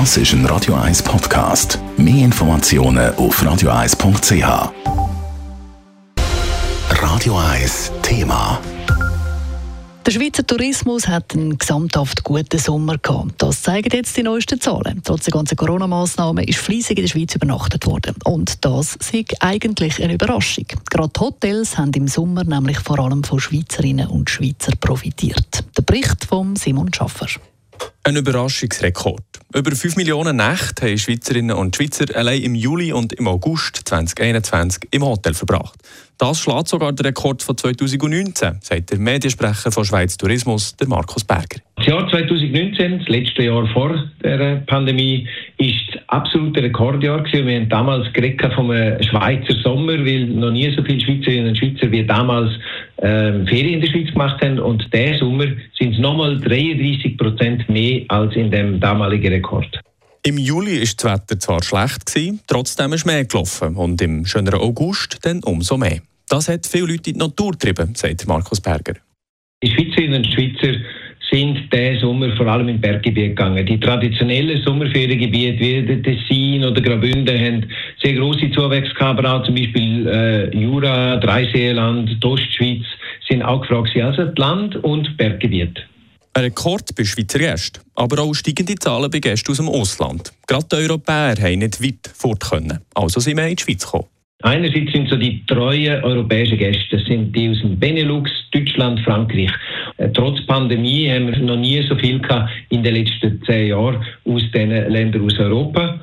Das ist ein Radio 1 Podcast. Mehr Informationen auf radio1.ch. Radio 1 Thema. Der Schweizer Tourismus hat einen gesamthaft guten Sommer gehabt. Das zeigen jetzt die neuesten Zahlen. Trotz der ganzen Corona-Massnahmen ist fleissig in der Schweiz übernachtet worden. Und das ist eigentlich eine Überraschung. Gerade Hotels haben im Sommer nämlich vor allem von Schweizerinnen und Schweizern profitiert. Der Bericht von Simon Schaffer. Ein Überraschungsrekord. Über 5 Millionen Nächte haben Schweizerinnen und Schweizer allein im Juli und im August 2021 im Hotel verbracht. Das schlägt sogar den Rekord von 2019, sagt der Mediensprecher von Schweiz Tourismus, der Markus Berger. Das Jahr 2019, das letzte Jahr vor der Pandemie, ist absolute Rekordjahr gewesen. Wir haben damals geredet vom Schweizer Sommer, weil noch nie so viele Schweizerinnen und Schweizer wie damals ähm, Ferien in der Schweiz gemacht haben. Und der Sommer sind es nochmal 33 Prozent mehr als in dem damaligen Rekord. Im Juli war das Wetter zwar schlecht, gewesen, trotzdem ist mehr gelaufen und im schöneren August dann umso mehr. Das hat viele Leute in die Natur getrieben, sagt Markus Berger. Die Schweizerinnen und Schweizer sind diesen Sommer vor allem im Berggebiet gegangen. Die traditionellen Sommerferiengebiete wie der Tessin oder Graubünden haben sehr große Zuwächse gehabt, aber auch zum Beispiel äh, Jura, Dreiseenland, die Ostschweiz sind auch gefragt. Also Land- und Berggebiet. Ein Rekord bei Schweizer Gästen, aber auch steigende Zahlen bei Gästen aus dem Ausland. Gerade die Europäer haben nicht weit fort können, also sind wir in die Schweiz gekommen. Einerseits sind so die treuen europäischen Gäste, das sind die aus dem Benelux, Deutschland, Frankreich. Äh, trotz Pandemie haben wir noch nie so viel in den letzten zehn Jahren aus diesen Ländern aus Europa.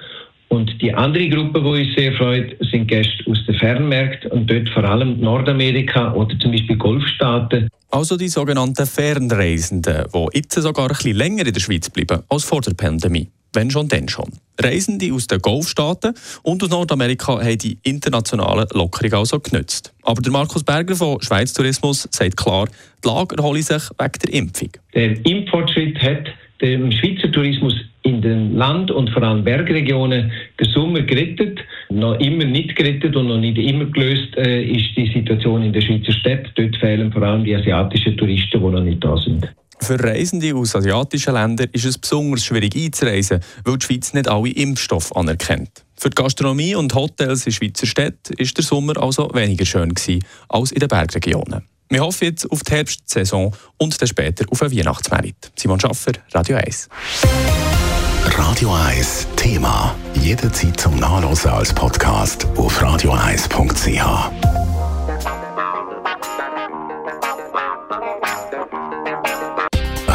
Und die andere Gruppe, die uns sehr freut, sind Gäste aus den Fernmärkten und dort vor allem Nordamerika oder zum Beispiel Golfstaaten. Also die sogenannten Fernreisenden, die jetzt sogar ein bisschen länger in der Schweiz bleiben als vor der Pandemie. Wenn schon, dann schon. Reisende aus den Golfstaaten und aus Nordamerika haben die internationalen Lockerungen also genützt. Aber der Markus Berger von Schweiz Tourismus sagt klar, die Lage erhole sich wegen der Impfung. Der Impffortschritt hat dem Schweizer Tourismus in den Land- und vor allem Bergregionen den Sommer gerettet. Noch immer nicht gerettet und noch nicht immer gelöst äh, ist die Situation in der Schweizer Stadt. Dort fehlen vor allem die asiatischen Touristen, die noch nicht da sind. Für Reisende aus asiatischen Ländern ist es besonders schwierig einzureisen, weil die Schweiz nicht alle Impfstoffe anerkennt. Für die Gastronomie und Hotels in Schweizer Städten ist der Sommer also weniger schön gewesen als in den Bergregionen. Wir hoffen jetzt auf die Herbstsaison und dann später auf einen Weihnachtsmarkt. Simon Schaffer, Radio 1. Radio 1 Thema. Jederzeit zum Nachlesen als Podcast auf radio1.ch.